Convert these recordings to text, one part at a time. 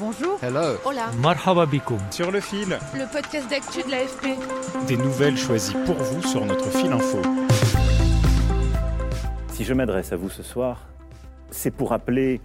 Bonjour. Hello. Hola. Marhaba. Sur le fil, Le podcast d'actu de l'AFP. des nouvelles choisies pour vous sur notre fil info. Si je m'adresse à vous ce soir, c'est pour appeler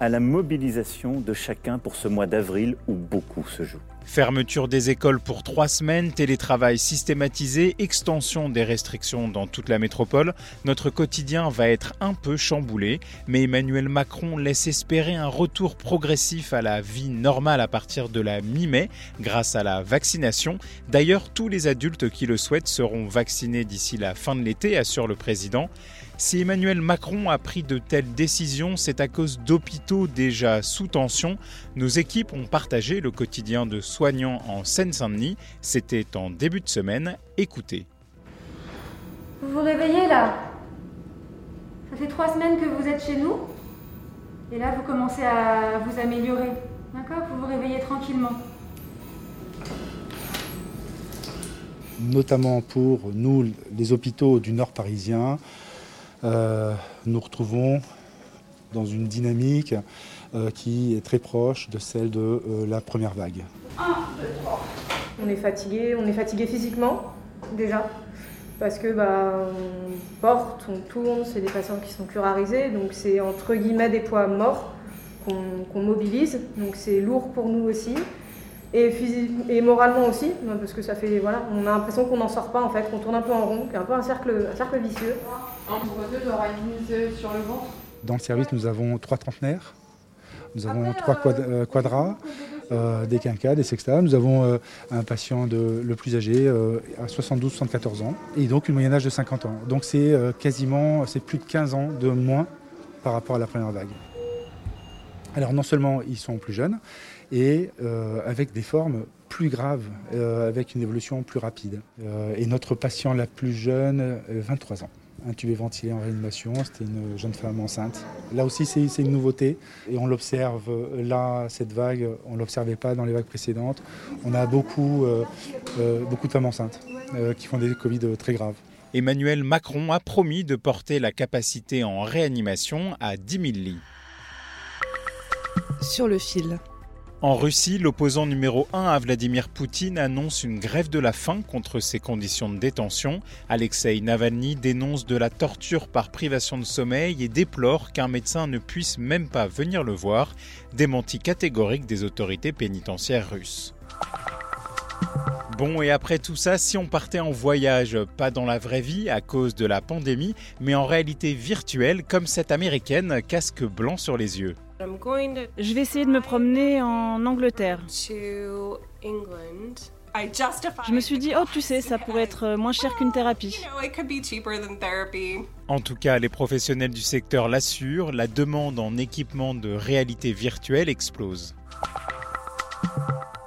à la mobilisation de chacun pour ce mois d'avril où beaucoup se joue. Fermeture des écoles pour trois semaines, télétravail systématisé, extension des restrictions dans toute la métropole, notre quotidien va être un peu chamboulé, mais Emmanuel Macron laisse espérer un retour progressif à la vie normale à partir de la mi-mai grâce à la vaccination. D'ailleurs, tous les adultes qui le souhaitent seront vaccinés d'ici la fin de l'été, assure le président. Si Emmanuel Macron a pris de telles décisions, c'est à cause d'hôpitaux déjà sous tension. Nos équipes ont partagé le quotidien de soignants en Seine-Saint-Denis. C'était en début de semaine. Écoutez. Vous vous réveillez là Ça fait trois semaines que vous êtes chez nous Et là, vous commencez à vous améliorer. D'accord? Vous vous réveillez tranquillement. notamment pour nous, les hôpitaux du nord parisien, euh, nous retrouvons dans une dynamique euh, qui est très proche de celle de euh, la première vague. On est fatigué, on est fatigué physiquement déjà parce que bah, on porte, on tourne, c'est des patients qui sont plurarisés, donc c'est entre guillemets des poids morts qu'on mobilise, donc c'est lourd pour nous aussi. Et, moralement aussi, hein, parce que ça fait, voilà, on a l'impression qu'on n'en sort pas en fait, qu'on tourne un peu en rond, qu'il y a un peu un cercle, un cercle vicieux. sur le ventre? Dans le service, nous avons trois trentenaires, nous avons trois quad- euh, quadras, euh, des quinquas, des sextas. Nous avons euh, un patient de, le plus âgé euh, à 72-74 ans et donc une moyenne âge de 50 ans. Donc c'est quasiment, c'est plus de 15 ans de moins par rapport à la première vague. Alors non seulement ils sont plus jeunes, et avec des formes plus graves, avec une évolution plus rapide. Et notre patient la plus jeune, euh, 23 ans, intubée ventilée en réanimation, c'était une jeune femme enceinte. Là aussi c'est une nouveauté, et on l'observe euh, là, cette vague, on ne l'observait pas dans les vagues précédentes. On a beaucoup, euh, euh, beaucoup de femmes enceintes euh, qui font des Covid très graves. Emmanuel Macron a promis de porter la capacité en réanimation à 10 000 lits. Sur le fil. En Russie, l'opposant numéro 1 à Vladimir Poutine annonce une grève de la faim contre ses conditions de détention. Alexei Navalny dénonce de la torture par privation de sommeil et déplore qu'un médecin ne puisse même pas venir le voir. Démenti catégorique des autorités pénitentiaires russes. Bon, et après tout ça, si on partait en voyage, pas dans la vraie vie à cause de la pandémie, mais en réalité virtuelle, comme cette américaine, casque blanc sur les yeux. Je vais essayer de me promener en Angleterre. Je me suis dit, oh tu sais, ça pourrait être moins cher qu'une thérapie. En tout cas, les professionnels du secteur l'assurent, la demande en équipement de réalité virtuelle explose.